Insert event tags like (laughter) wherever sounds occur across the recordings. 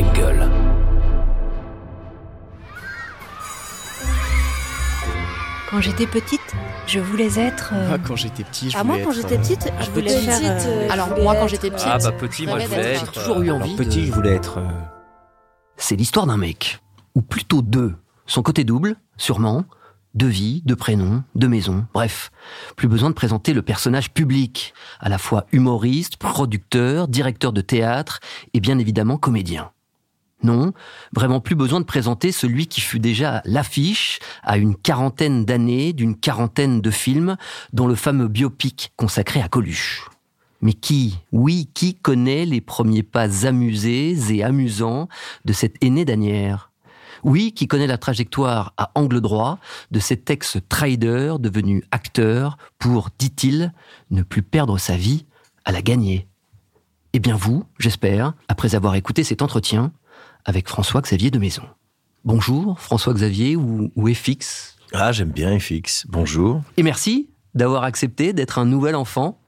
Engel. Quand j'étais petite, je voulais être. euh, Ah, quand j'étais petit, je Ah, moi, voulais quand être, j'étais euh, petite, je voulais petite, faire. euh, alors, voulais moi, quand j'étais petite, Ah bah petit, moi je voulais être. J'ai toujours eu envie. Alors, petit, de- je voulais être. C'est l'histoire d'un mec, ou plutôt deux. Son côté double, sûrement, de vie, de prénom, de maison, bref. Plus besoin de présenter le personnage public, à la fois humoriste, producteur, directeur de théâtre et bien évidemment comédien. Non, vraiment plus besoin de présenter celui qui fut déjà l'affiche à une quarantaine d'années d'une quarantaine de films, dont le fameux biopic consacré à Coluche. Mais qui, oui, qui connaît les premiers pas amusés et amusants de cet aîné d'Anières? Oui, qui connaît la trajectoire à angle droit de cet ex-trader devenu acteur pour, dit-il, ne plus perdre sa vie à la gagner. Eh bien vous, j'espère, après avoir écouté cet entretien avec François-Xavier de Maison. Bonjour, François-Xavier ou, ou FX. Ah, j'aime bien FX. Bonjour. Et merci d'avoir accepté d'être un nouvel enfant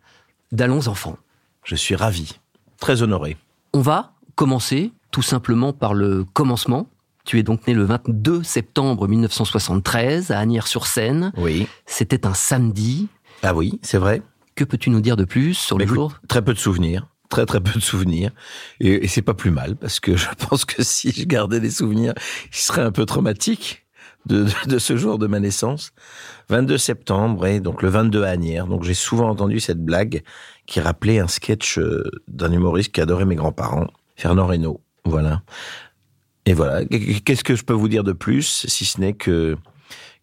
d'Allons Enfants. Je suis ravi. Très honoré. On va commencer tout simplement par le commencement. Tu es donc né le 22 septembre 1973 à Agnières-sur-Seine. Oui. C'était un samedi. Ah oui, c'est vrai. Que peux-tu nous dire de plus sur le Écoute, jour? Très peu de souvenirs. Très très peu de souvenirs. Et, c'est pas plus mal, parce que je pense que si je gardais des souvenirs, il serait un peu traumatique de, de, de ce jour de ma naissance. 22 septembre, et donc le 22 à Agnières. Donc j'ai souvent entendu cette blague qui rappelait un sketch euh, d'un humoriste qui adorait mes grands-parents, Fernand Reynaud. Voilà. Et voilà. Qu'est-ce que je peux vous dire de plus, si ce n'est que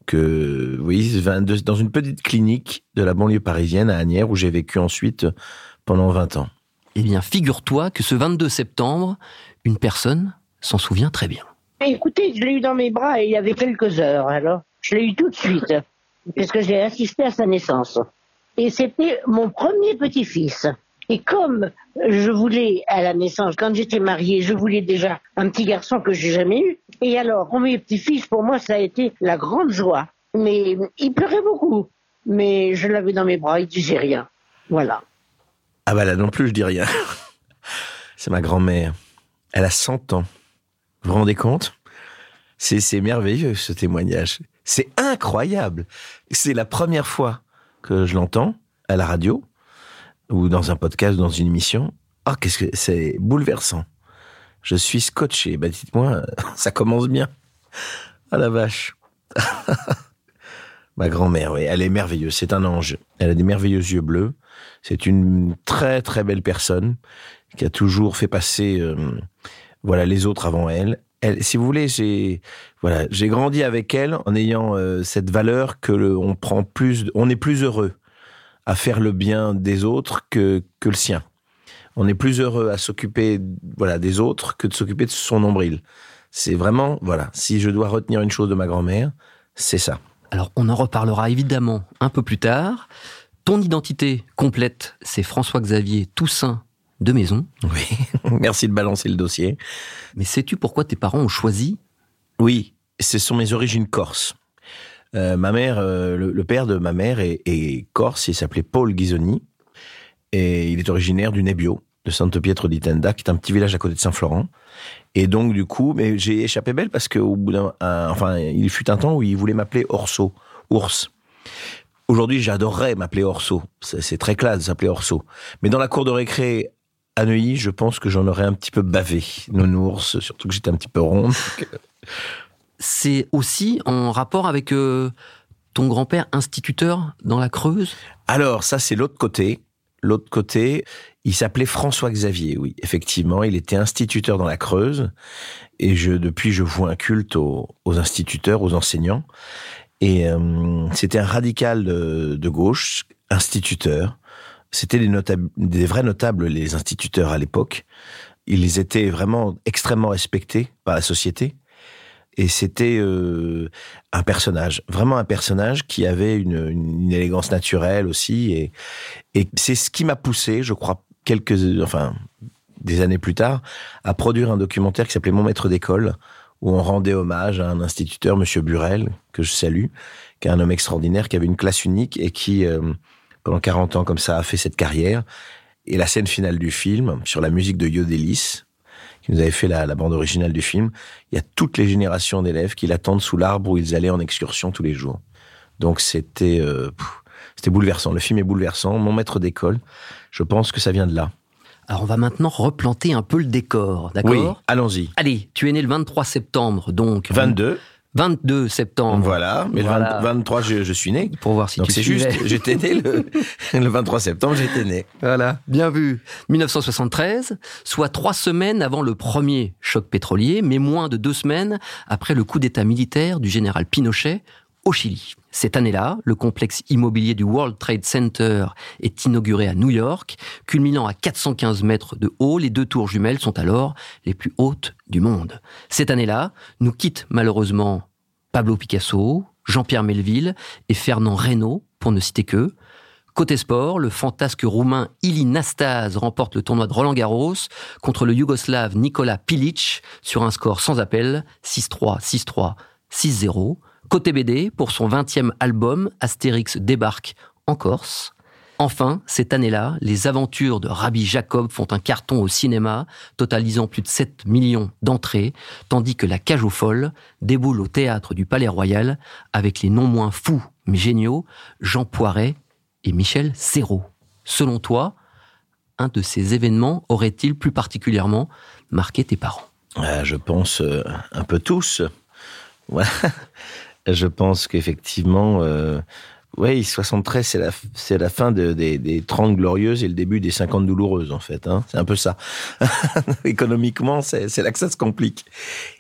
que oui, 22 dans une petite clinique de la banlieue parisienne à Agnières où j'ai vécu ensuite pendant 20 ans. Eh bien, figure-toi que ce 22 septembre, une personne s'en souvient très bien. Écoutez, je l'ai eu dans mes bras et il y avait quelques heures, alors. Je l'ai eu tout de suite, puisque j'ai assisté à sa naissance. Et c'était mon premier petit-fils. Et comme je voulais, à la naissance, quand j'étais mariée, je voulais déjà un petit garçon que j'ai jamais eu. Et alors, premier petit-fils, pour moi, ça a été la grande joie. Mais il pleurait beaucoup. Mais je l'avais dans mes bras, il disait rien. Voilà. Ah bah là non plus, je dis rien. (laughs) C'est ma grand-mère. Elle a 100 ans. Vous vous rendez compte? C'est merveilleux ce témoignage. C'est incroyable. C'est la première fois que je l'entends à la radio ou dans un podcast, dans une émission. Ah, qu'est-ce que c'est bouleversant. Je suis scotché. Bah dites-moi, (laughs) ça commence bien. Ah la vache. (laughs) Ma grand-mère, oui, elle est merveilleuse. C'est un ange. Elle a des merveilleux yeux bleus. C'est une très très belle personne qui a toujours fait passer, euh, voilà, les autres avant elle. Elle, si vous voulez, j'ai voilà, j'ai grandi avec elle en ayant euh, cette valeur que le- on prend plus, on est plus heureux à faire le bien des autres que que le sien. On est plus heureux à s'occuper, voilà, des autres que de s'occuper de son nombril. C'est vraiment, voilà, si je dois retenir une chose de ma grand-mère, c'est ça. Alors, on en reparlera évidemment un peu plus tard. Ton identité complète, c'est François-Xavier Toussaint de Maison. Oui, (laughs) merci de balancer le dossier. Mais sais-tu pourquoi tes parents ont choisi Oui, ce sont mes origines corses. Euh, ma mère, euh, le, le père de ma mère est, est corse, il s'appelait Paul Ghisoni, et il est originaire du Nebbio, de Sante Pietro di Tenda, qui est un petit village à côté de Saint-Florent. Et donc, du coup, mais j'ai échappé belle parce qu'au bout d'un, un- enfin, il fut un temps où il voulait m'appeler Orso, ours. Aujourd'hui, j'adorerais m'appeler Orso. C'est c'est très classe de s'appeler Orso. Mais dans la cour de récré à Neuilly, je pense que j'en aurais un petit peu bavé. Nounours, surtout que j'étais un petit peu ronde. C'est aussi en rapport avec euh, ton grand-père instituteur dans la Creuse? Alors, ça, c'est l'autre côté. L'autre côté, il s'appelait François Xavier, oui. Effectivement, il était instituteur dans la Creuse. Et je, depuis, je voue un culte aux, aux instituteurs, aux enseignants. Et euh, c'était un radical de, de gauche, instituteur. C'était des, des vrais notables, les instituteurs à l'époque. Ils étaient vraiment extrêmement respectés par la société. Et c'était euh, un personnage, vraiment un personnage qui avait une, une élégance naturelle aussi. Et, et c'est ce qui m'a poussé, je crois, quelques, enfin, des années plus tard, à produire un documentaire qui s'appelait Mon maître d'école, où on rendait hommage à un instituteur, Monsieur Burel, que je salue, qui est un homme extraordinaire, qui avait une classe unique et qui, euh, pendant 40 ans comme ça, a fait cette carrière. Et la scène finale du film, sur la musique de Yodelis, qui nous avait fait la, bande originale du film. Il y a toutes les générations d'élèves qui l'attendent sous l'arbre où ils allaient en excursion tous les jours. Donc c'était euh, c'était bouleversant. Le film est bouleversant. Mon maître d'école, je pense que ça vient de là. Alors on va maintenant replanter un peu le décor, d'accord Oui, allons-y. Allez, tu es né le 23 septembre, donc 22, 22 septembre. voilà. Mais le Voilà. 20 23, je, je suis né. Pour voir si Donc tu c'est juste, j'étais né le, (laughs) le 23 septembre, j'étais né. Voilà, bien vu. 1973, soit trois semaines avant le premier choc pétrolier, mais moins de deux semaines après le coup d'état militaire du général Pinochet au Chili. Cette année-là, le complexe immobilier du World Trade Center est inauguré à New York, culminant à 415 mètres de haut. Les deux tours jumelles sont alors les plus hautes du monde. Cette année-là, nous quitte malheureusement Pablo Picasso, Jean-Pierre Melville et Fernand Reynaud, pour ne citer qu'eux. Côté sport, le fantasque roumain Ili Nastase remporte le tournoi de Roland Garros contre le yougoslave Nikola Pilic sur un score sans appel 6-3, 6-3, 6-0. Côté BD, pour son 20e album, Astérix débarque en Corse. Enfin, cette année-là, les aventures de Rabbi Jacob font un carton au cinéma, totalisant plus de 7 millions d'entrées, tandis que La Cage aux Folles déboule au théâtre du Palais Royal avec les non moins fous mais géniaux Jean Poiret et Michel Serrault. Selon toi, un de ces événements aurait-il plus particulièrement marqué tes parents? Euh, je pense euh, un peu tous. Je pense qu'effectivement, euh, oui, 73, c'est la, c'est la fin de- des, des 30 glorieuses et le début des 50 douloureuses, en fait. Hein. C'est un peu ça. (laughs) Économiquement, c'est, c'est là que ça se complique.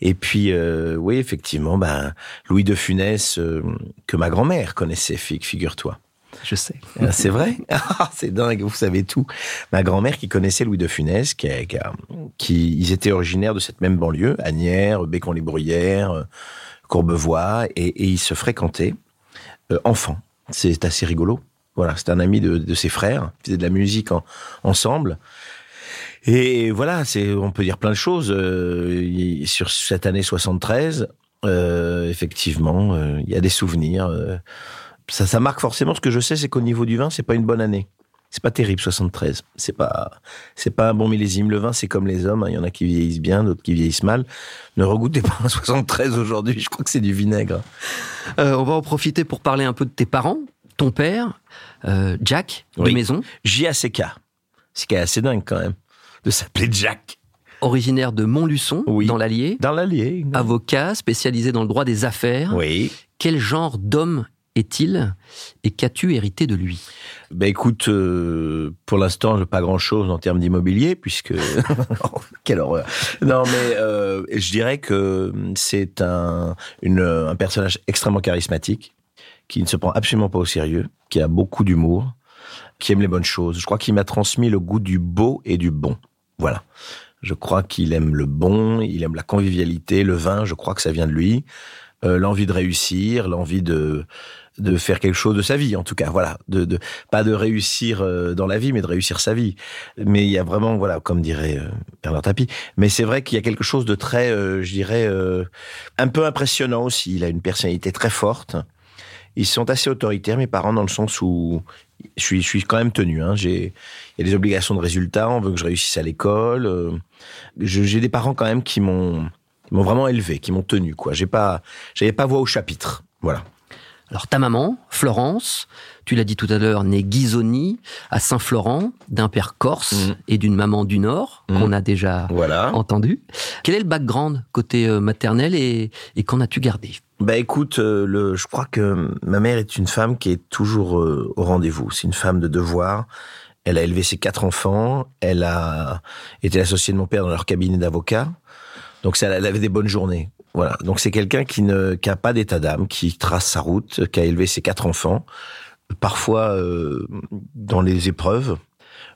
Et puis, euh, oui, effectivement, ben, Louis de Funès, euh, que ma grand-mère connaissait, fi- figure-toi. Je sais. Ah, C'est vrai? (laughs) Ah, C'est dingue, vous savez tout. Ma grand-mère qui connaissait Louis de Funès, qui, qui, ils étaient originaires de cette même banlieue, Agnières, Bécon-les-Bruyères, Courbevoie, et, et ils se fréquentaient euh, enfants. C'est assez rigolo. Voilà, c'est un ami de, de ses frères, ils faisaient de la musique en- ensemble. Et voilà, c'est, on peut dire plein de choses euh, sur cette année 73. euh, effectivement, euh, il y a des souvenirs. euh, ça, ça marque forcément. Ce que je sais, c'est qu'au niveau du vin, c'est pas une bonne année. C'est pas terrible 73. C'est pas, c'est pas un bon millésime. Le vin, c'est comme les hommes. hein. Il y en a qui vieillissent bien, d'autres qui vieillissent mal. Ne regoutez pas un 73 aujourd'hui. Je crois que c'est du vinaigre. Euh, on va en profiter pour parler un peu de tes parents. Ton père, euh, Jack, de Oui. maison, J.A.C.K. C'est quand même assez dingue quand même de s'appeler Jack. originaire de Montluçon, Oui. dans l'Allier, Dans l'Allier. avocat spécialisé dans le droit des affaires. Oui. Quel genre d'homme est-il et qu'as-tu hérité de lui? Ben écoute, euh, pour l'instant, je pas grand-chose en termes d'immobilier, puisque (laughs) Oh, quelle horreur. Non, mais euh, je dirais que c'est un un personnage extrêmement charismatique, qui ne se prend absolument pas au sérieux, qui a beaucoup d'humour, qui aime les bonnes choses. Je crois qu'il m'a transmis le goût du beau et du bon. Voilà. Je crois qu'il aime le bon, il aime la convivialité, le vin. Je crois que ça vient de lui. Euh, l'envie de réussir, l'envie de de faire quelque chose de sa vie, en tout cas, voilà, de, de pas de réussir euh, dans la vie, mais de réussir sa vie. Mais il y a vraiment, voilà, comme dirait euh, Bernard Tapie. Mais c'est vrai qu'il y a quelque chose de très, euh, je dirais, euh, un peu impressionnant aussi. Il a une personnalité très forte. Ils sont assez autoritaires, mes parents, dans le sens où je suis, je suis quand même tenu. Hein. J'ai, il y a des obligations de résultats. On veut que je réussisse à l'école. euh, j'ai des parents quand même qui m'ont, qui m'ont vraiment élevé, qui m'ont tenu. Quoi. J'ai pas, j'avais pas voix au chapitre. Voilà. Alors ta maman, Florence, tu l'as dit tout à l'heure, née Ghisoni à Saint-Florent, d'un père corse Mhm. et d'une maman du Nord, Mhm. qu'on a déjà Voilà. entendu. Quel est le background côté euh, maternel et, et qu'en as-tu gardé? Bah écoute, euh, le, je crois que ma mère est une femme qui est toujours euh, au rendez-vous. C'est une femme de devoir. Elle a élevé ses quatre enfants. Elle a été associée de mon père dans leur cabinet d'avocat. Donc ça, elle avait des bonnes journées. Voilà. Donc c'est quelqu'un qui ne qui a pas d'état d'âme, qui trace sa route, qui a élevé ses quatre enfants, parfois euh, dans les épreuves.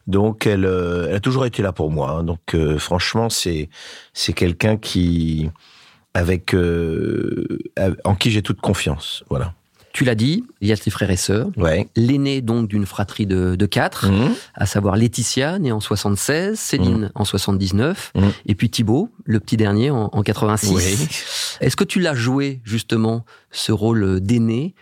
Donc elle, euh, elle a toujours été là pour moi. hein. Donc euh, franchement, c'est c'est quelqu'un qui avec euh, en qui j'ai toute confiance. Voilà. Tu l'as dit, il y a tes frères et sœurs. Ouais. L'aîné donc d'une fratrie de, de quatre, Mhm. à savoir Laetitia, née en 76, Céline en 79, Mhm. et puis Thibaut, le petit dernier, en, en 86. Oui. Est-ce que tu l'as joué justement, ce rôle d'aîné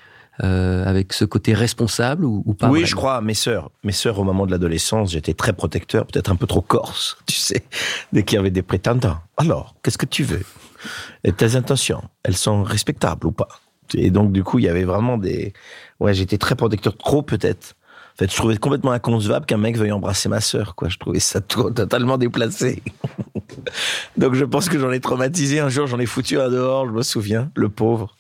euh, avec ce côté responsable ou, ou pas Oui, je crois. Mes sœurs, mes sœurs au moment de l'adolescence, j'étais très protecteur, peut-être un peu trop corse, (laughs) tu sais. Dès qu'il y avait des prétendants. Alors, qu'est-ce que tu veux? Et tes intentions, elles sont respectables ou pas? Et donc, du coup, il y avait vraiment des. Ouais, j'étais très protecteur, trop peut-être. En fait, je trouvais complètement inconcevable qu'un mec veuille embrasser ma sœur, quoi. Je trouvais ça to- totalement déplacé. (laughs) Donc, je pense que j'en ai traumatisé. Un jour, j'en ai foutu un dehors, je me souviens, le pauvre.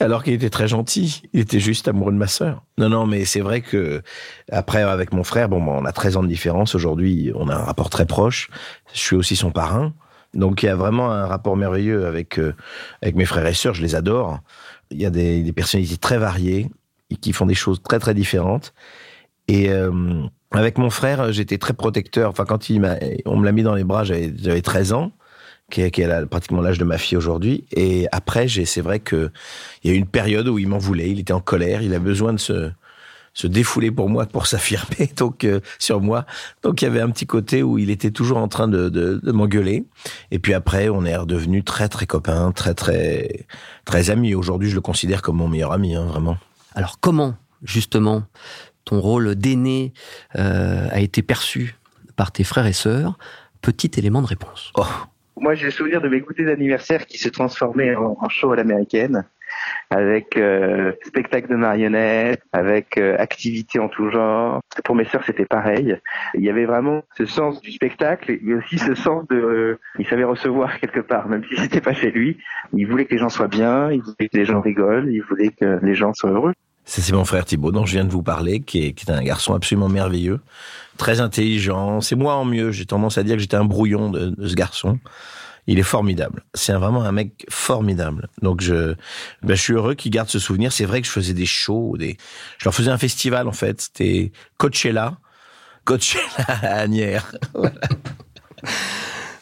Alors qu'il était très gentil, il était juste amoureux de ma sœur. Non, non, mais c'est vrai que après avec mon frère, bon, on a 13 ans de différence. Aujourd'hui, on a un rapport très proche. Je suis aussi son parrain, donc il y a vraiment un rapport merveilleux avec euh, avec mes frères et sœurs. Je les adore. Il y a des, des personnalités très variées et qui font des choses très très différentes. Et euh, avec mon frère, j'étais très protecteur. Enfin, quand il on me l'a mis dans les bras, j'avais j'avais 13 ans qui est, qui est pratiquement l'âge de ma fille aujourd'hui. Et après, c'est vrai que il y a eu une période où il m'en voulait, il était en colère, il a besoin de se, se défouler pour moi, pour s'affirmer (laughs) donc euh, sur moi. Donc il y avait un petit côté où il était toujours en train de, de, de m'engueuler. Et puis après, on est redevenus très très copains, très très très amis. Aujourd'hui, je le considère comme mon meilleur ami, hein, vraiment. Alors comment, justement, ton rôle d'aîné euh, a été perçu par tes frères et sœurs? Petit élément de réponse. Oh, Moi, j'ai le souvenir de mes goûters d'anniversaire qui se transformaient en, en show à l'américaine, avec euh, spectacle de marionnettes, avec euh, activités en tout genre. Pour mes sœurs, c'était pareil. Il y avait vraiment ce sens du spectacle, mais aussi ce sens de... euh, il savait recevoir (laughs) quelque part, même si c'était pas chez lui. Il voulait que les gens soient bien, il voulait que les gens rigolent, il voulait que les gens soient heureux. C'est mon frère Thibaut, dont je viens de vous parler, qui est, un garçon absolument merveilleux, très intelligent. C'est moi en mieux. J'ai tendance à dire que j'étais un brouillon de ce garçon. Il est formidable. C'est un- vraiment un mec formidable. Donc je, ben, je suis heureux qu'il garde ce souvenir. C'est vrai que je faisais des shows, des, je leur faisais un festival en fait. C'était Coachella, Coachella (laughs) à Agnières.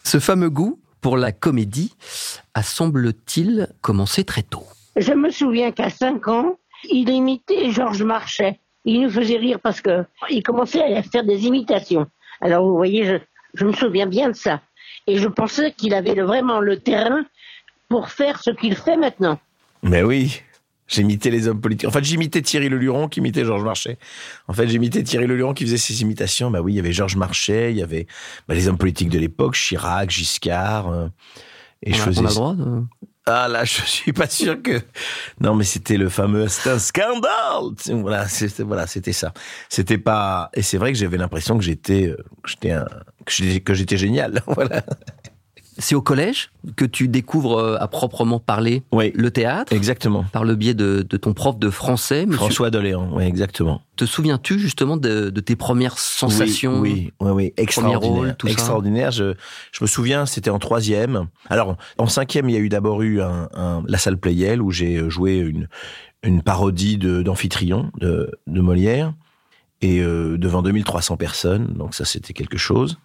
Ce fameux goût pour la comédie a, semble-t-il, commencé très tôt. Je me souviens qu'à 5 ans, il imitait Georges Marchais. Il nous faisait rire parce que il commençait à faire des imitations. Alors vous voyez, je, je me souviens bien de ça. Et je pensais qu'il avait vraiment le terrain pour faire ce qu'il fait maintenant. Mais oui, j'imitais les hommes politiques. En fait, j'imitais Thierry Leluron qui imitait Georges Marchais. En fait, j'imitais Thierry Leluron qui faisait ses imitations. Bah oui, il y avait Georges Marchais, il y avait bah, les hommes politiques de l'époque, Chirac, Giscard. euh, et on, je a, faisais. on a le droit de... Ah là, je suis pas sûr que. Non, mais c'était le fameux. C'est un scandale. Voilà, c'était voilà, c'était ça. C'était pas. Et c'est vrai que j'avais l'impression que j'étais, euh, j'étais un, que j'étais génial. (laughs) Voilà. C'est au collège que tu découvres euh, à proprement parler Oui, le théâtre? Exactement. par le biais de, de ton prof de français. monsieur? François Doléan. Oui, exactement. Te souviens-tu justement de, de tes premières sensations? Oui, oui, oui, oui. extraordinaire. rôle, tout ça? Je, je me souviens, c'était en troisième. Alors, en cinquième, il y a eu d'abord eu un, un- la salle Playel où j'ai joué une, une parodie de, d'Amphitryon de, de Molière et euh, devant 2300 personnes. Donc ça, c'était quelque chose.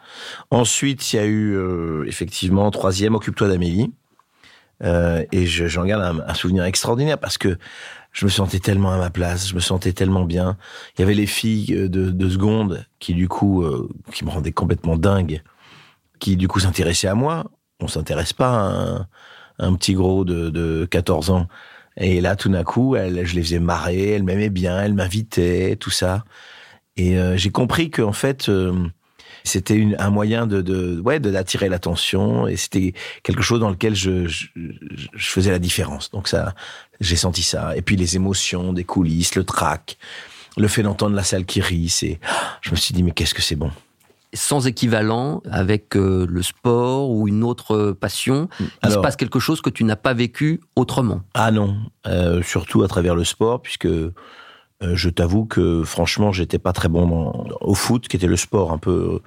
Ensuite, il y a eu euh, effectivement en troisième, Occupe-toi d'Amélie. Euh, et je- j'en garde un, souvenir extraordinaire parce que je me sentais tellement à ma place, je me sentais tellement bien. Il y avait les filles euh, de, de seconde qui du coup, euh, qui me rendaient complètement dingue, qui du coup s'intéressaient à moi. On s'intéresse pas à un, petit gros de, de 14 ans. Et là, tout d'un coup, je les faisais marrer, elle m'aimait bien, elle m'invitait, tout ça. Et euh, j'ai compris qu'en fait, euh, c'était un moyen de, de ouais, de d'attirer l'attention et c'était quelque chose dans lequel je, je, je- je faisais la différence. Donc ça, j'ai senti ça. Et puis les émotions, des coulisses, le trac, le fait d'entendre la salle qui rit, c'est, je me suis dit mais qu'est-ce que c'est bon. sans équivalent avec euh, le sport ou une autre passion Il se passe quelque chose que tu n'as pas vécu autrement. Ah non, euh, surtout à travers le sport, puisque euh, je t'avoue que franchement, j'étais pas très bon dans- au foot, qui était le sport un peu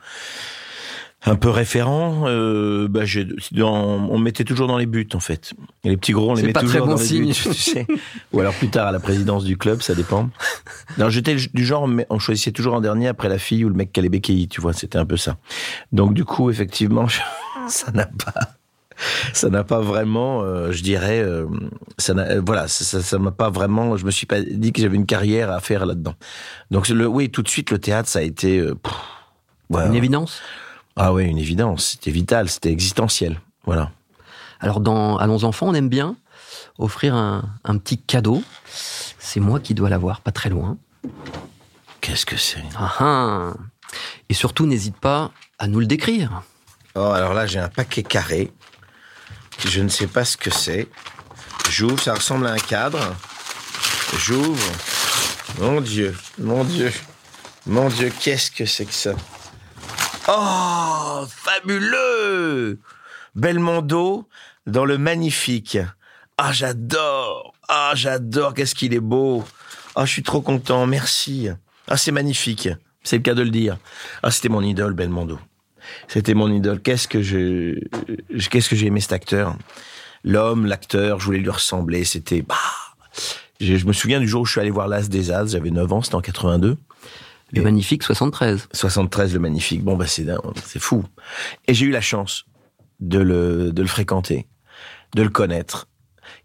un peu référent. Euh, bah, j'ai- dans- on me mettait toujours dans les buts en fait. Et les petits gros, on les met toujours bon dans les buts, tu sais. Ou alors plus tard à la présidence du club, ça dépend. Non, j'étais du genre, mais on choisissait toujours en dernier après la fille ou le mec qui allait béquiller, tu vois, c'était un peu ça. Donc du coup, effectivement, (laughs) ça n'a pas ça n'a pas vraiment, euh, je dirais, euh, ça n'a- euh, voilà, ça- m'a pas vraiment, je me suis pas dit que j'avais une carrière à faire là-dedans. Donc le, oui, tout de suite le théâtre, ça a été, euh, pff, Une évidence? Ah oui, une évidence, c'était vital, c'était existentiel, voilà. Alors dans Allons enfants, on aime bien offrir un, un petit cadeau. C'est moi qui dois l'avoir, pas très loin. Qu'est-ce que c'est? Ah, ah. Et surtout, n'hésite pas à nous le décrire. Oh, alors là, j'ai un paquet carré. Je ne sais pas ce que c'est. J'ouvre, ça ressemble à un cadre. J'ouvre. Mon Dieu, mon Dieu, mon Dieu, qu'est-ce que c'est que ça? Oh, fabuleux Belmondo dans le magnifique. Ah, j'adore Ah, j'adore, qu'est-ce qu'il est beau Ah, je suis trop content, merci. Ah, c'est magnifique, c'est le cas de le dire. Ah, c'était mon idole, Belmondo. C'était mon idole. Qu'est-ce que je, qu'est-ce que j'ai aimé cet acteur? L'homme, l'acteur, je voulais lui ressembler. C'était, bah, je, je me souviens du jour où je suis allé voir l'As des As. J'avais 9 ans, c'était en 82. Le Et- magnifique 73. 73, le magnifique. Bon, bah, c'est, c'est fou. Et j'ai eu la chance de le, de le fréquenter, de le connaître.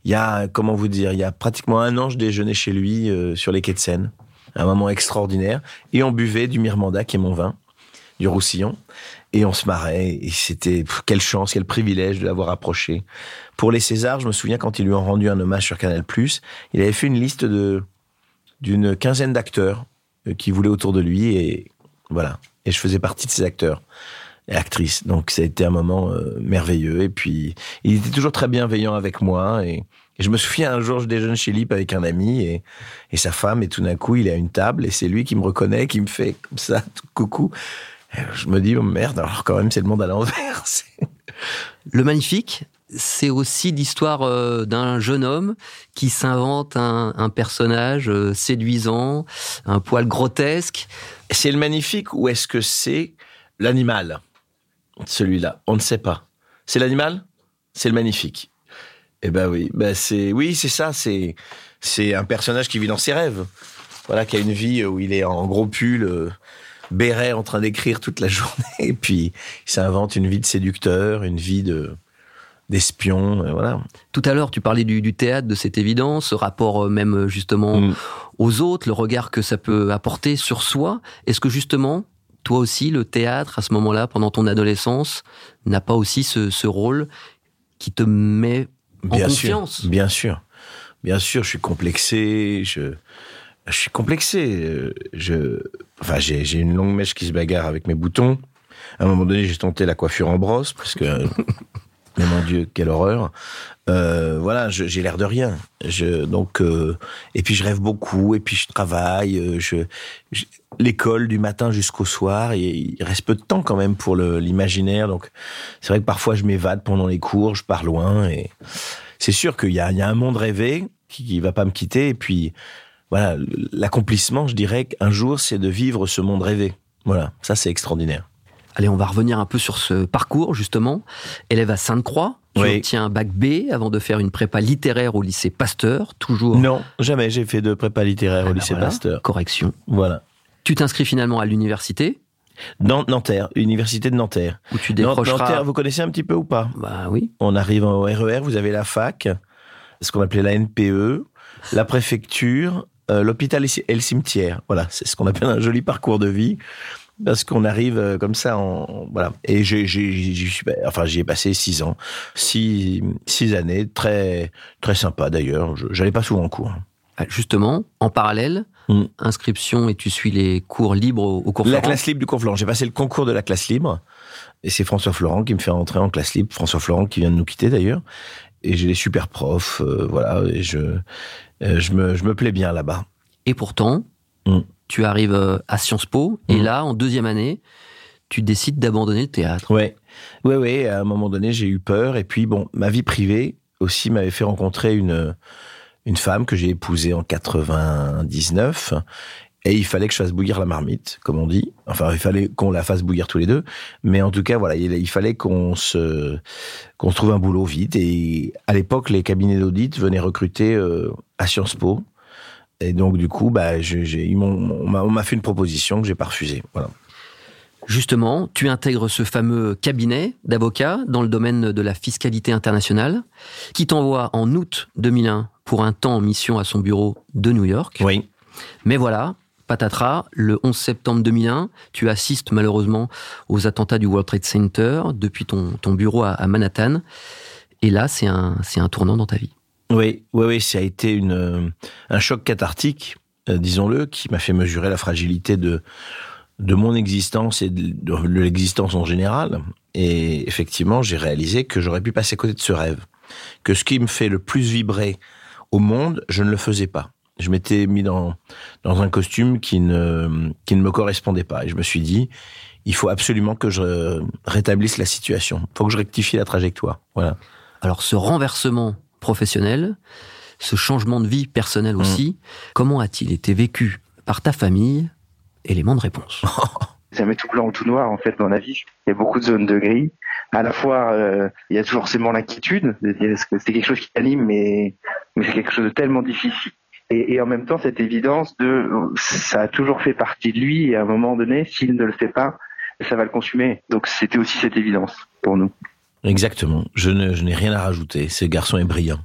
Il y a, comment vous dire, il y a pratiquement un an, je déjeunais chez lui euh, sur les quais de Seine. Un moment extraordinaire. Et on buvait du Mirmanda, qui est mon vin, du Roussillon. Et on se marrait. Et c'était, quelle chance, quel privilège de l'avoir approché. Pour les Césars, je me souviens quand ils lui ont rendu un hommage sur Canal+, il avait fait une liste de, d'une quinzaine d'acteurs euh, qui voulaient autour de lui. Et voilà. Et je faisais partie de ces acteurs et actrices. Donc ça a été un moment euh, merveilleux. Et puis il était toujours très bienveillant avec moi. Et, je me souviens un jour, je déjeune chez Lip avec un ami et, et sa femme. Et tout d'un coup, il est à une table et c'est lui qui me reconnaît, qui me fait comme ça, (laughs) coucou. Je me dis, oh merde, alors quand même, c'est le monde à l'envers. (laughs) Le magnifique, c'est aussi l'histoire euh, d'un jeune homme qui s'invente un, un personnage euh, séduisant, un poil grotesque. C'est le magnifique ou est-ce que c'est l'animal? Celui-là, on ne sait pas. C'est l'animal? C'est le magnifique. Eh ben oui, ben c'est oui, c'est ça, c'est c'est un personnage qui vit dans ses rêves. Voilà, qui a une vie où il est en gros pull, euh, béret en train d'écrire toute la (laughs) journée et puis il s'invente une vie de séducteur, une vie de d'espion, voilà. Tout à l'heure, tu parlais du, du théâtre, de cette évidence, ce rapport euh, même euh, justement Mm. aux autres, le regard que ça peut apporter sur soi. Est-ce que justement, toi aussi, le théâtre, à ce moment-là, pendant ton adolescence, n'a pas aussi ce, ce rôle qui te met en bien confiance? sûr, bien sûr, bien sûr, je suis complexé, je, je suis complexé, euh, je, enfin, j'ai, j'ai une longue mèche qui se bagarre avec mes boutons. À un moment donné, j'ai tenté la coiffure en brosse parce que, (laughs) mais mon Dieu, quelle horreur. Euh, voilà, j'ai l'air de rien. Je, donc, euh, et puis je rêve beaucoup, et puis je travaille. euh, Je, je- l'école du matin jusqu'au soir. Et il reste peu de temps quand même pour l'imaginaire. Donc, c'est vrai que parfois je m'évade pendant les cours, je pars loin. Et c'est sûr qu'il y a, il y a un monde rêvé qui, qui va pas me quitter. Et puis, voilà, l'accomplissement, je dirais qu'un jour, c'est de vivre ce monde rêvé. Voilà, ça c'est extraordinaire. Allez, on va revenir un peu sur ce parcours, justement. Élève à Sainte-Croix, tu Oui. obtiens un bac B avant de faire une prépa littéraire au lycée Pasteur, toujours. Non, jamais j'ai fait de prépa littéraire Ah au bah lycée voilà, Pasteur. Correction. Voilà. Tu t'inscris finalement à l'université, Nan- Nanterre, université de Nanterre. où tu décrocheras... Nanterre, vous connaissez un petit peu ou pas? Bah oui. On arrive au RER, vous avez la fac, ce qu'on appelait la NPE, la préfecture, l'hôpital et le cimetière. Voilà, c'est ce qu'on appelle un joli parcours de vie. Parce qu'on arrive euh, comme ça en voilà et j'ai enfin j'y ai passé six ans six six années très très sympa d'ailleurs Je- j'allais pas souvent en cours Ah, Justement, en parallèle, Mm. inscription et tu suis les cours libres au, au cours La Florent. classe libre du cours Florent. J'ai passé le concours de la classe libre. Et c'est François Florent qui me fait rentrer en classe libre. François Florent qui vient de nous quitter d'ailleurs. Et j'ai des super profs. euh, voilà. Et je, euh, je, me, je me plais bien là-bas. Et pourtant, Mm. tu arrives euh, à Sciences Po, et Mm. là, en deuxième année, tu décides d'abandonner le théâtre. Ouais. Ouais, ouais. À un moment donné, j'ai eu peur. Et puis, bon, ma vie privée aussi m'avait fait rencontrer une, une femme que j'ai épousée en 99. Et il fallait que je fasse bouillir la marmite, comme on dit. Enfin, il fallait qu'on la fasse bouillir tous les deux. Mais en tout cas, voilà, il, il fallait qu'on se, qu'on se trouve un boulot vite. Et à l'époque, les cabinets d'audit venaient recruter euh, à Sciences Po. Et donc, du coup, bah, j'ai, on m'a fait une proposition que j'ai pas refusée. Voilà. Justement, tu intègres ce fameux cabinet d'avocats dans le domaine de la fiscalité internationale, qui t'envoie en août 2001 pour un temps en mission à son bureau de New York. Oui. Mais voilà, patatras, le 11 septembre 2001, tu assistes malheureusement aux attentats du World Trade Center depuis ton, bureau à, Manhattan. Et là, c'est un, un tournant dans ta vie. Oui, oui, oui, ça a été une, un choc cathartique, euh, disons-le, qui m'a fait mesurer la fragilité de, de mon existence et de, de l'existence en général. Et effectivement, j'ai réalisé que j'aurais pu passer à côté de ce rêve. Que ce qui me fait le plus vibrer au monde, je ne le faisais pas. Je m'étais mis dans, dans un costume qui ne, qui ne me correspondait pas. Et je me suis dit, il faut absolument que je rétablisse la situation. Il faut que je rectifie la trajectoire. Voilà. Alors ce renversement professionnel, ce changement de vie personnelle aussi, comment a-t-il été vécu par ta famille? Élément de réponse. (laughs) jamais tout blanc ou tout noir en fait dans la vie. Il y a beaucoup de zones de gris. À la fois, euh, il y a toujours forcément l'inquiétude. C'est quelque chose qui anime, mais, mais c'est quelque chose de tellement difficile. Et, et, en même temps, cette évidence de ça a toujours fait partie de lui. Et à un moment donné, s'il ne le fait pas, ça va le consumer. Donc c'était aussi cette évidence pour nous. Exactement. Je ne, je n'ai rien à rajouter. Ce garçon est brillant.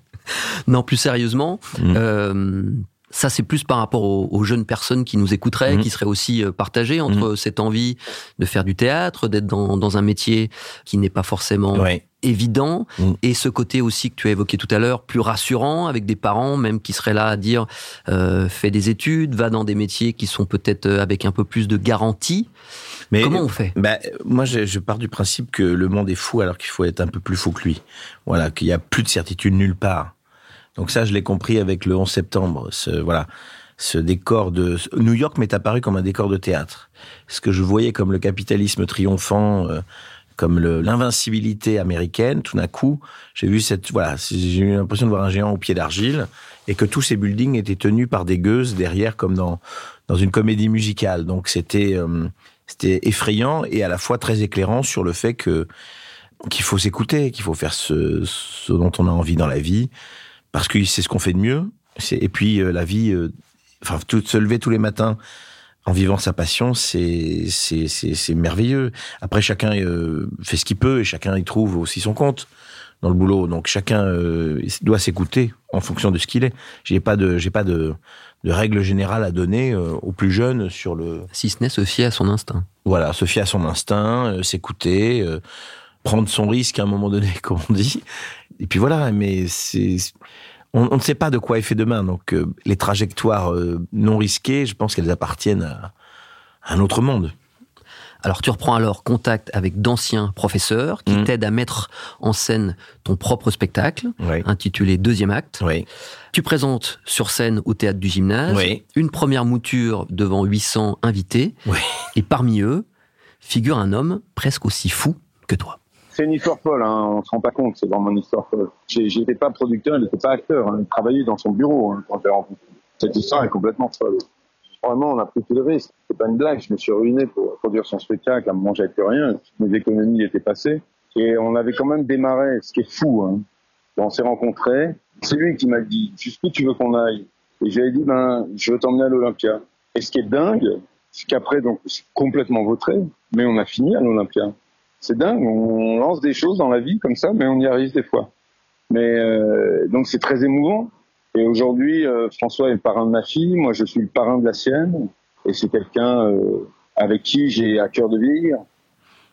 (laughs) non, plus sérieusement, Mm. euh, ça c'est plus par rapport aux, aux jeunes personnes qui nous écouteraient, Mhm. qui seraient aussi euh, partagées entre cette envie de faire du théâtre, d'être dans, dans un métier qui n'est pas forcément Ouais. Évident, Mhm. et ce côté aussi que tu as évoqué tout à l'heure, plus rassurant, avec des parents même qui seraient là à dire euh, fais des études, va dans des métiers qui sont peut-être euh, avec un peu plus de garantie. Mais Comment on fait? bah, moi, je, je pars du principe que le monde est fou alors qu'il faut être un peu plus fou que lui. Voilà, qu'il y a plus de certitude nulle part. Donc ça, je l'ai compris avec le 11 septembre. Ce, voilà, ce décor de New York m'est apparu comme un décor de théâtre. Ce que je voyais comme le capitalisme triomphant, euh, comme l'invincibilité américaine. Tout d'un coup, j'ai vu cette voilà, j'ai eu l'impression de voir un géant au pied d'argile et que tous ces buildings étaient tenus par des gueuses derrière, comme dans dans une comédie musicale. Donc c'était euh, c'était effrayant et à la fois très éclairant sur le fait que qu'il faut s'écouter, qu'il faut faire ce, ce dont on a envie dans la vie, parce que c'est ce qu'on fait de mieux. Et puis euh, la vie, euh, enfin tout, se lever tous les matins en vivant sa passion, c'est c'est c'est c'est merveilleux. Après chacun euh, fait ce qu'il peut et chacun y trouve aussi son compte dans le boulot. Donc chacun euh, doit s'écouter en fonction de ce qu'il est. J'ai pas de j'ai pas de de règle générale à donner euh, aux plus jeunes sur le Si ce n'est se fier à son instinct. voilà, se fier à son instinct, euh, s'écouter, euh, prendre son risque à un moment donné, (laughs) comme on dit. Et puis voilà, mais c'est on, on ne sait pas de quoi est fait demain, donc euh, les trajectoires euh, non risquées, je pense qu'elles appartiennent à, à un autre monde. Alors tu reprends alors contact avec d'anciens professeurs qui Mhm. t'aident à mettre en scène ton propre spectacle, Oui, intitulé Deuxième Acte. oui, Tu présentes sur scène au théâtre du gymnase oui, une première mouture devant 800 invités, et parmi eux figure un homme presque aussi fou que toi. C'est une histoire folle, hein, on se rend pas compte, c'est vraiment une histoire folle. J'étais pas producteur, il n'était pas acteur, hein, il travaillait dans son bureau hein. Cette histoire est complètement folle. Vraiment, on a pris tout le risque. C'est pas une blague, je me suis ruiné pour produire son spectacle. À un moment, j'avais plus rien, mes économies étaient passées. Et on avait quand même démarré, ce qui est fou. Hein. On s'est rencontrés, c'est lui qui m'a dit, jusqu'où tu veux qu'on aille? Et j'avais dit, ben, je veux t'emmener à l'Olympia. Et ce qui est dingue, c'est qu'après, donc, c'est complètement vautré, mais on a fini à l'Olympia. C'est dingue, on lance des choses dans la vie comme ça, mais on y arrive des fois. Mais euh, donc c'est très émouvant. Et aujourd'hui, euh, François est le parrain de ma fille, moi je suis le parrain de la sienne, et c'est quelqu'un euh, avec qui j'ai à cœur de vieillir.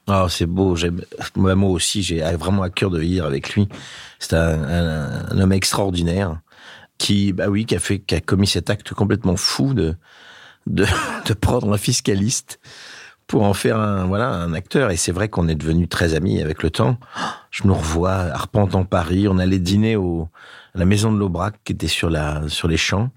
Oh, c'est beau. Moi, moi aussi, j'ai vraiment à cœur de vivre avec lui. C'est un, un- un homme extraordinaire qui, bah oui, qui a fait, qui a commis cet acte complètement fou de de, (laughs) de prendre un fiscaliste pour en faire un voilà un acteur. Et c'est vrai qu'on est devenus très amis avec le temps. Je me revois arpentant Paris. On allait dîner au à la maison de l'Aubrac qui était sur la sur les champs.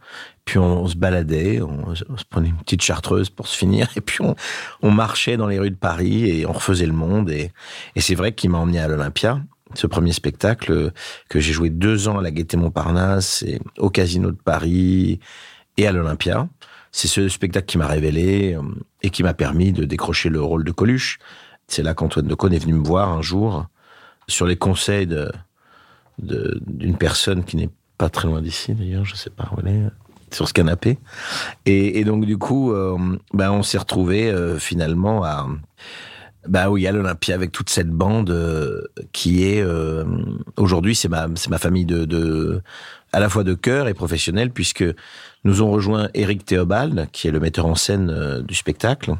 Puis on, se baladait, on, on se prenait une petite chartreuse pour se finir, (laughs) et puis on, on marchait dans les rues de Paris et on refaisait le monde. Et, et c'est vrai qu'il m'a emmené à l'Olympia, ce premier spectacle que j'ai joué deux ans à la Gaîté Montparnasse, et au Casino de Paris et à l'Olympia. C'est ce spectacle qui m'a révélé euh, et qui m'a permis de décrocher le rôle de Coluche. C'est là qu'Antoine Decaune est venu me voir un jour sur les conseils d'une personne qui n'est pas très loin d'ici d'ailleurs, je sais pas où elle est, sur ce canapé. Et, donc du coup, euh, bah, on s'est retrouvé finalement à bah oui à l'Olympia avec toute cette bande euh, qui est euh, aujourd'hui c'est ma c'est ma famille de, de à la fois de cœur et professionnelle puisque nous ont rejoint Éric Théobald qui est le metteur en scène euh, du spectacle,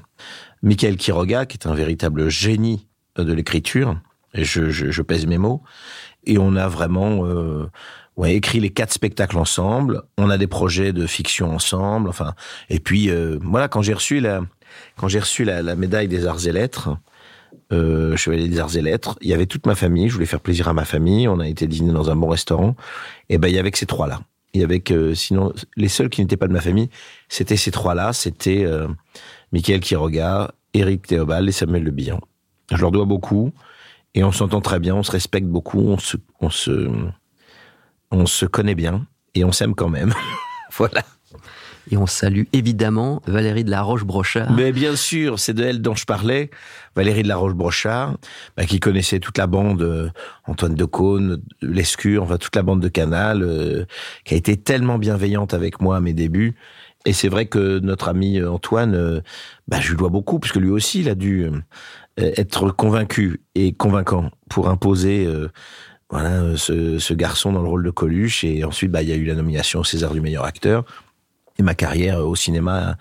Michael Quiroga qui est un véritable génie euh, de l'écriture et je, je, je pèse mes mots et on a vraiment euh, ouais, écrit les quatre spectacles ensemble. On a des projets de fiction ensemble. Enfin, et puis euh, voilà, quand j'ai reçu la quand j'ai reçu la, la, médaille des arts et lettres, euh, chevalier des arts et lettres, il y avait toute ma famille. Je voulais faire plaisir à ma famille. On a été dîner dans un bon restaurant. Et ben il y avait que ces trois y avait que sinon les seuls qui n'étaient pas de ma famille, c'était ces trois là. C'était euh, Michael Quiroga, Éric Théobald et Samuel Le Bihan. Je leur dois beaucoup et on s'entend très bien, on se respecte beaucoup, on se, on se, on se connaît bien et on s'aime quand même. (laughs) voilà. Et on salue évidemment Valérie de la Roche-Brochard. Mais bien sûr, c'est de elle dont je parlais. Valérie de la Roche-Brochard, bah, qui connaissait toute la bande, euh, Antoine Decaune, Lescure, enfin toute la bande de Canal, euh, qui a été tellement bienveillante avec moi à mes débuts. Et c'est vrai que notre ami euh, Antoine, bah, je lui dois beaucoup, puisque lui aussi, il a dû être convaincu et convaincant pour imposer voilà ce, ce, garçon dans le rôle de Coluche. Et ensuite, bah, il y a eu la nomination au César du meilleur acteur. Et ma carrière au cinéma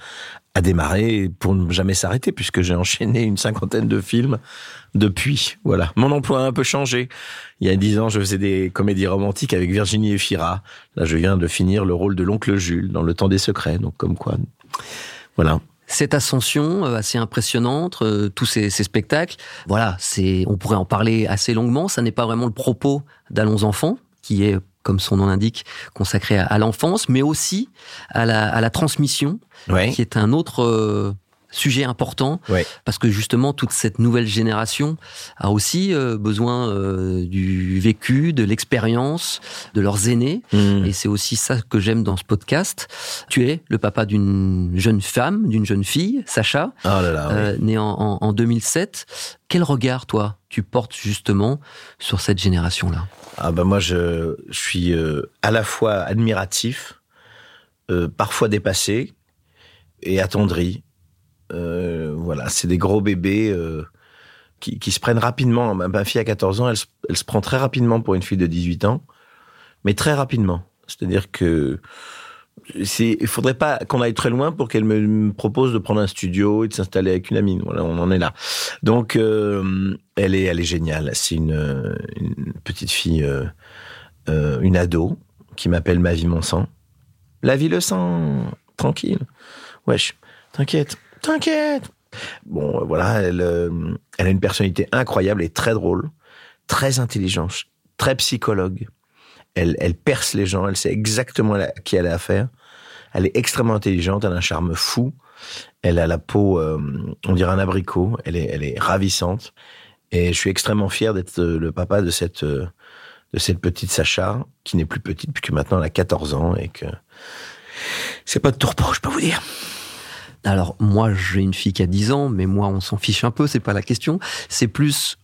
a démarré pour ne jamais s'arrêter puisque j'ai enchaîné une cinquantaine de films depuis. Voilà. Mon emploi a un peu changé. Il y a dix ans, je faisais des comédies romantiques avec Virginie Efira. Là, je viens de finir le rôle de l'oncle Jules dans Le Temps des Secrets. Donc, comme quoi. Voilà cette ascension euh, assez impressionnante, euh, tous ces, ces, spectacles, voilà, c'est, on pourrait en parler assez longuement. Ça n'est pas vraiment le propos d'Allons enfants, qui est comme son nom l'indique, consacré à, l'enfance, mais aussi à la, à la transmission, qui est un autre euh, sujet important, parce que justement toute cette nouvelle génération a aussi euh, besoin euh, du vécu, de l'expérience de leurs aînés, mmh. et c'est aussi ça que j'aime dans ce podcast. Tu es le papa d'une jeune femme, d'une jeune fille, Sacha, oh là née en, en, en 2007. Quel regard, toi, tu portes justement sur cette génération-là? Ah ben moi, je, suis euh, à la fois admiratif, euh, parfois dépassé et attendri. Euh, voilà, c'est des gros bébés qui, se prennent rapidement. Ma, fille a 14 ans, elle, elle, se prend très rapidement pour une fille de 18 ans, mais très rapidement. C'est-à-dire que il faudrait pas qu'on aille très loin pour qu'elle me propose de prendre un studio et de s'installer avec une amie. Voilà, on en est là. Donc, euh, elle est, elle est géniale. C'est une, petite fille, euh, euh, une ado qui m'appelle Ma vie, mon sang. La vie, le sang, tranquille. Wesh, t'inquiète, t'inquiète. Bon, voilà, elle a une personnalité incroyable et très drôle, très intelligente, très psychologue elle, perce les gens, elle sait exactement qui elle a affaire. Elle est extrêmement intelligente, elle a un charme fou. Elle a la peau, euh, on dirait un abricot. Elle est, elle est ravissante. Et je suis extrêmement fier d'être euh, le papa de cette, euh, de cette petite Sacha, qui n'est plus petite puisque maintenant elle a 14 ans et que c'est pas de tout repos, je peux vous dire. Alors moi j'ai une fille qui a 10 ans, mais moi on s'en fiche un peu, c'est pas la question. C'est plus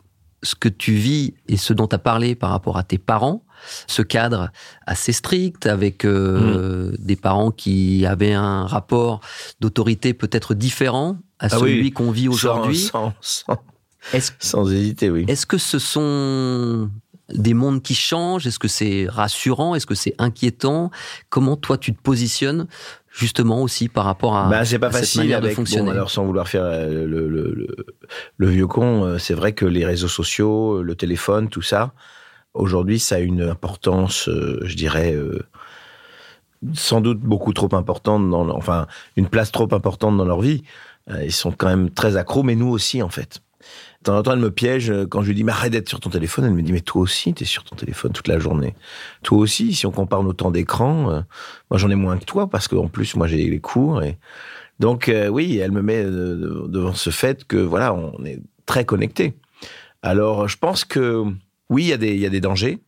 ce que tu vis et ce dont tu as parlé par rapport à tes parents, ce cadre assez strict avec euh, mmh. des parents qui avaient un rapport d'autorité peut-être différent à ah celui qu'on vit aujourd'hui. Sans, sans, sans, hésiter, oui. Est-ce que ce sont des mondes qui changent? Est-ce que c'est rassurant? Est-ce que c'est inquiétant? Comment toi tu te positionnes justement aussi par rapport à, bah, c'est pas facile manière avec, de fonctionner. Bon, alors sans vouloir faire euh, le, le, le, le vieux con, euh, c'est vrai que les réseaux sociaux, le téléphone, tout ça, aujourd'hui, ça a une importance, euh, je dirais, sans doute beaucoup trop importante, dans, enfin, une place trop importante dans leur vie. Ils sont quand même très accros, mais nous aussi, en fait temps en temps, elle me piège euh, quand je lui dis, mais arrête d'être sur ton téléphone. Elle me dit, mais toi aussi, t'es sur ton téléphone toute la journée. Toi aussi, si on compare nos temps d'écran, euh, moi j'en ai moins que toi parce qu'en plus, moi j'ai les cours. Et... Donc euh, oui, elle me met devant ce fait que voilà, on est très connecté. Alors je pense que oui, il y a des, y a des dangers,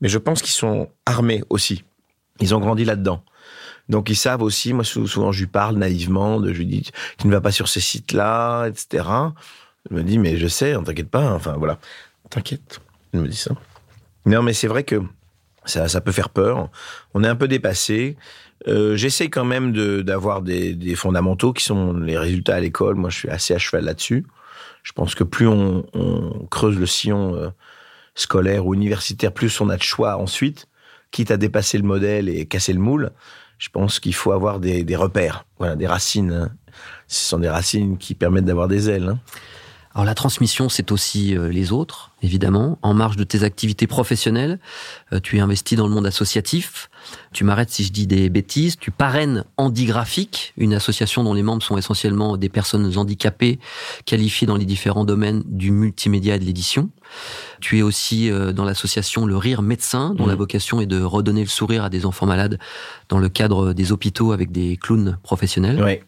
mais je pense qu'ils sont armés aussi. Ils ont grandi là-dedans. Donc ils savent aussi, moi souvent je lui parle naïvement, de, je lui dis, tu ne vas pas sur ces sites-là, etc. Elle me dit, mais je sais, on t'inquiète pas. Enfin, voilà. T'inquiète. Elle me dit ça. Non, mais c'est vrai que ça, ça peut faire peur. On est un peu dépassé. Euh, J'essaie quand même d'avoir des, des, fondamentaux qui sont les résultats à l'école. Moi, je suis assez à cheval là-dessus. Je pense que plus on, creuse le sillon euh, scolaire ou universitaire, plus on a de choix ensuite, quitte à dépasser le modèle et casser le moule. Je pense qu'il faut avoir des, des repères, voilà, des racines. Hein. Ce sont des racines qui permettent d'avoir des ailes. Hein. Alors la transmission, c'est aussi euh, les autres, évidemment. En marge de tes activités professionnelles, euh, tu es investi dans le monde associatif. Tu m'arrêtes si je dis des bêtises. Tu parraines Handigraphique, une association dont les membres sont essentiellement des personnes handicapées qualifiées dans les différents domaines du multimédia et de l'édition. Tu es aussi euh, dans l'association Le Rire Médecin, dont la vocation est de redonner le sourire à des enfants malades dans le cadre des hôpitaux avec des clowns professionnels. Ouais.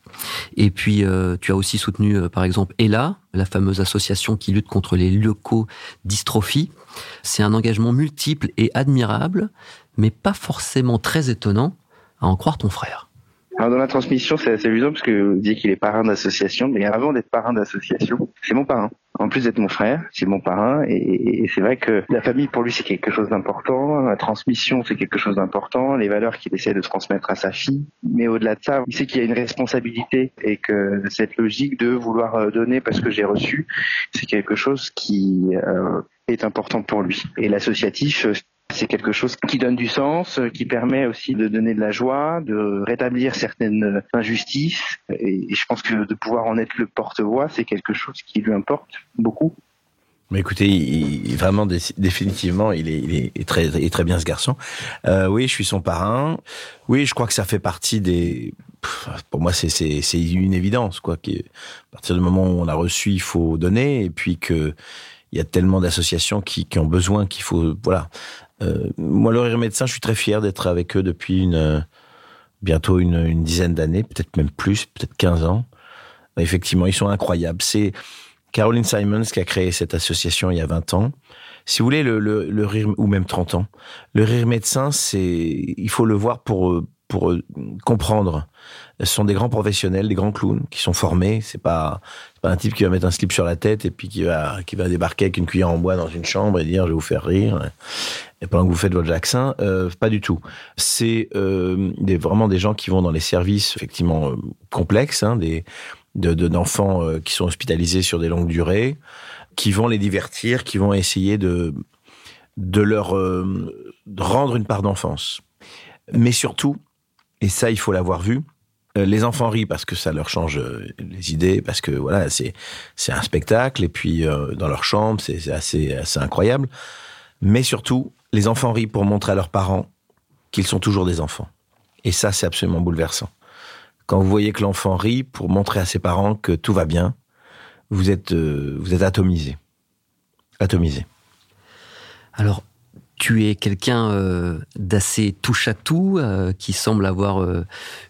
Et puis, euh, tu as aussi soutenu, euh, par exemple, ELA, la fameuse association qui lutte contre les leucodystrophies. C'est un engagement multiple et admirable, mais pas forcément très étonnant, à en croire ton frère. Alors dans la transmission, c'est assez amusant parce que vous dites qu'il est parrain d'association, mais avant d'être parrain d'association, c'est mon parrain. En plus d'être mon frère, c'est mon parrain, et, c'est vrai que la famille pour lui c'est quelque chose d'important, la transmission c'est quelque chose d'important, les valeurs qu'il essaie de transmettre à sa fille, mais au-delà de ça, il sait qu'il y a une responsabilité et que cette logique de vouloir euh, donner parce que j'ai reçu, c'est quelque chose qui euh, est important pour lui. Et l'associatif, c'est quelque chose qui donne du sens, euh, qui permet aussi de donner de la joie, de rétablir certaines injustices. Et je pense que de pouvoir en être le porte-voix, c'est quelque chose qui lui importe beaucoup. Mais écoutez, vraiment définitivement, il est, très, très bien ce garçon. Euh, oui, je suis son parrain. Oui, je crois que ça fait partie des. Pour moi, c'est une évidence quoi. À partir du moment où on a reçu, il faut donner, et puis que il y a tellement d'associations qui, qui ont besoin qu'il faut voilà euh, moi, le Rire Médecin, je suis très fier d'être avec eux depuis une, euh, bientôt une, dizaine d'années, peut-être même plus, peut-être 15 ans. Effectivement, ils sont incroyables. C'est Caroline Simons qui a créé cette association il y a 20 ans. Si vous voulez, le, le, rire, ou même 30 ans, le rire médecin, c'est, il faut le voir pour, pour comprendre. Ce sont des grands professionnels, des grands clowns qui sont formés. C'est pas, pas un type qui va mettre un slip sur la tête et puis qui va, qui va débarquer avec une cuillère en bois dans une chambre et dire je vais vous faire rire et pendant que vous faites votre vaccin, euh, pas du tout. C'est euh, des, vraiment des gens qui vont dans les services effectivement euh, complexes, hein, des de d'enfants euh, qui sont hospitalisés sur des longues durées, qui vont les divertir, qui vont essayer de de leur euh, rendre une part d'enfance. Mais surtout, et ça il faut l'avoir vu, les enfants rient parce que ça leur change les idées, parce que voilà, c'est c'est un spectacle et puis dans leur chambre, c'est assez assez incroyable. Mais surtout, les enfants rient pour montrer à leurs parents qu'ils sont toujours des enfants. Et ça, c'est absolument bouleversant. Quand vous voyez que l'enfant rit pour montrer à ses parents que tout va bien, vous êtes, euh, vous êtes atomisé. Atomisé. Alors, tu es quelqu'un euh, d'assez touche à tout, euh, qui semble avoir euh,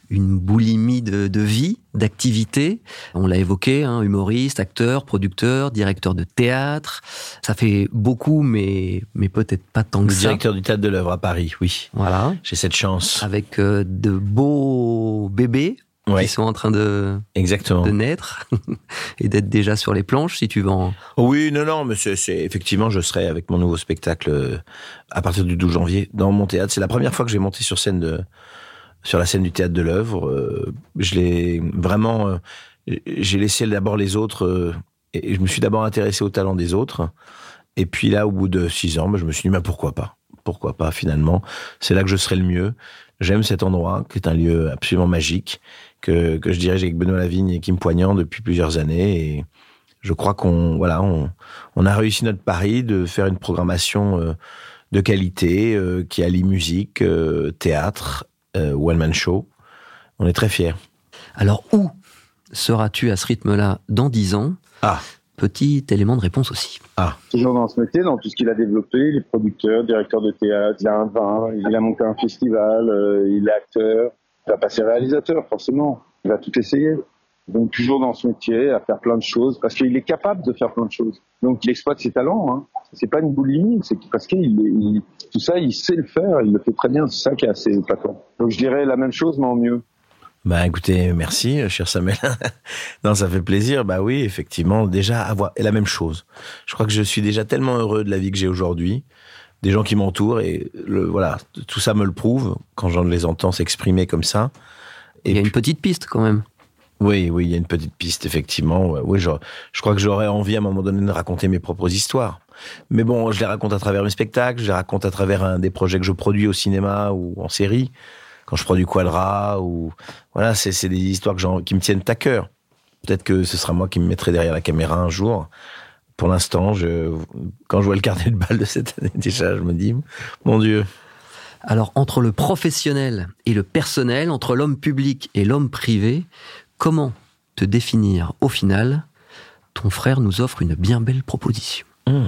une boulimie de, vie, d'activité. On l'a évoqué, hein, humoriste, acteur, producteur, directeur de théâtre. Ça fait beaucoup, mais mais peut-être pas tant que ça. Directeur du théâtre de l'œuvre à Paris, oui. Voilà. J'ai cette chance. Avec de beaux bébés qui sont en train de, Exactement. de naître (laughs) et d'être déjà sur les planches, si tu veux en... Oui, non, non, mais c'est, effectivement, je serai avec mon nouveau spectacle euh, à partir du 12 janvier dans mon théâtre. C'est la première fois que j'ai monté sur scène de, sur la scène du théâtre de l'œuvre. Euh, je l'ai vraiment, euh, j'ai laissé d'abord les autres et je me suis d'abord intéressé au talent des autres. Et puis là, au bout de six ans, ben, je me suis dit, mais pourquoi pas? Pourquoi pas finalement? C'est là que je serai le mieux. J'aime cet endroit, qui est un lieu absolument magique que, que je dirige avec Benoît Lavigne et Kim Poignant depuis plusieurs années. Et je crois qu'on voilà, on, on, a réussi notre pari de faire une programmation euh, de qualité euh, qui allie musique, euh, théâtre, one man show. On est très fiers. Alors où seras-tu à ce rythme-là dans dix ans? Ah. Petit élément de réponse aussi. Ah. Toujours dans ce métier, dans tout ce qu'il a développé, il est producteur, directeur de théâtre, il a un vin, il a monté un festival, il est acteur, va passer réalisateur, forcément. Il va tout essayer. Donc toujours dans ce métier, à faire plein de choses, parce qu'il est capable de faire plein de choses. Donc il exploite ses talents. Hein. C'est pas une boulimie, c'est parce qu'il il, tout ça, il sait le faire, il le fait très bien. C'est ça qui est assez épatant. Donc je dirais la même chose, mais en mieux. Bah écoutez, merci, cher Samuel. (laughs) non, ça fait plaisir. Bah oui, effectivement, déjà avoir la même chose. Je crois que je suis déjà tellement heureux de la vie que j'ai aujourd'hui des gens qui m'entourent et le, voilà, tout ça me le prouve quand j'en les entends s'exprimer comme ça. Et il y a une petite piste quand même. Oui, oui, il y a une petite piste effectivement. Oui, je, je crois que j'aurais envie à un moment donné de raconter mes propres histoires. Mais bon, je les raconte à travers mes spectacles, je les raconte à travers un des projets que je produis au cinéma ou en série. Quand je produis Quadra ou voilà, c'est des histoires que qui me tiennent à cœur. Peut-être que ce sera moi qui me mettrai derrière la caméra un jour. Pour l'instant, je, quand je vois le carnet de balles de cette année déjà, je me dis, mon Dieu. Alors, entre le professionnel et le personnel, entre l'homme public et l'homme privé, comment te définir au final? Ton frère nous offre une bien belle proposition. Mmh.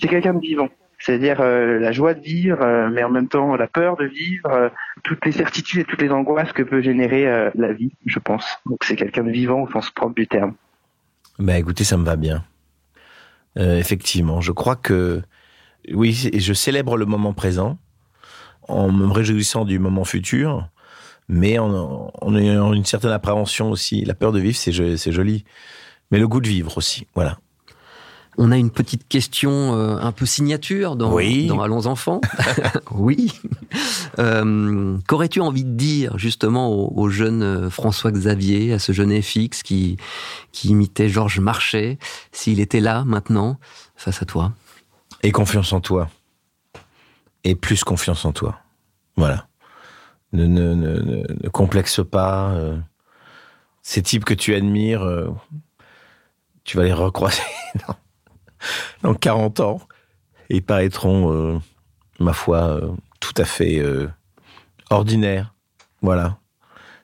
C'est quelqu'un de vivant. C'est-à-dire euh, la joie de vivre, euh, mais en même temps la peur de vivre, euh, toutes les certitudes et toutes les angoisses que peut générer euh, la vie, je pense. Donc c'est quelqu'un de vivant au sens propre du terme. Bah écoutez, ça me va bien. Euh, effectivement, je crois que oui, je célèbre le moment présent en me réjouissant du moment futur, mais en, ayant une certaine appréhension aussi. La peur de vivre, c'est joli, mais le goût de vivre aussi. Voilà. On a une petite question euh, un peu signature dans, Oui. dans Allons enfants. (laughs) oui. Euh, Qu'aurais-tu envie de dire justement au, au jeune euh, François Xavier, à ce jeune FX qui, qui imitait Georges Marchais, s'il était là maintenant face à toi? Et confiance en toi. Et plus confiance en toi. Voilà. Ne, ne, ne, ne, ne complexe pas. euh, ces types que tu admires, tu vas les recroiser (laughs) (laughs) dans 40 ans. Et paraîtront, euh, ma foi, euh, tout à fait euh, ordinaires. Voilà.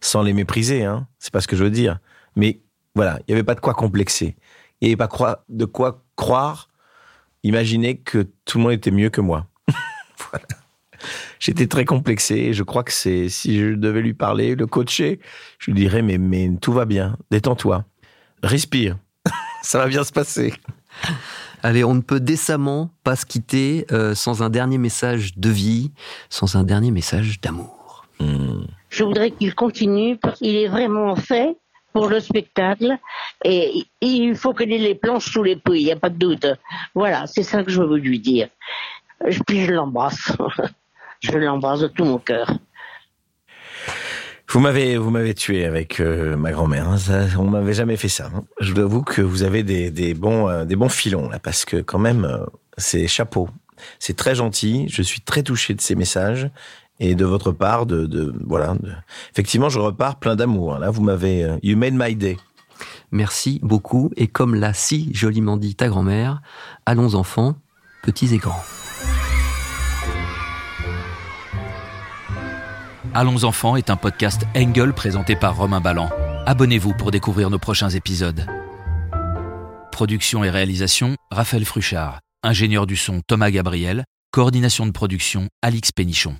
Sans les mépriser, hein. C'est pas ce que je veux dire. Mais voilà, il n'y avait pas de quoi complexer. Il n'y avait pas de quoi croire imaginer que tout le monde était mieux que moi. (laughs) voilà. J'étais très complexé et je crois que c'est si je devais lui parler, le coacher, je lui dirais mais mais tout va bien, détends-toi, respire, (laughs) ça va bien se passer. Allez, on ne peut décemment pas se quitter euh, sans un dernier message de vie, sans un dernier message d'amour. Je voudrais qu'il continue parce qu'il est vraiment fait pour le spectacle et il faut qu'il ait les planches sous les pouilles, il n'y a pas de doute. Voilà, c'est ça que je veux lui dire. Puis je l'embrasse. (laughs) Je l'embrasse de tout mon cœur. Vous m'avez vous m'avez tué avec euh, ma grand-mère. hein. On m'avait jamais fait ça. hein. Je dois avouer que vous avez des, des bons euh, des bons filons là parce que quand même euh, c'est chapeau. C'est très gentil. Je suis très touché de ces messages et de votre part de, de voilà. Effectivement, je repars plein d'amour. hein. Là, vous m'avez euh, you made my day. Merci beaucoup et comme l'a si joliment dit ta grand-mère, allons enfants, petits et grands. Allons enfants est un podcast Engel présenté par Romain Ballan. Abonnez-vous pour découvrir nos prochains épisodes. Production et réalisation, Raphaël Fruchard. Ingénieur du son, Thomas Gabriel. Coordination de production, Alix Pénichon.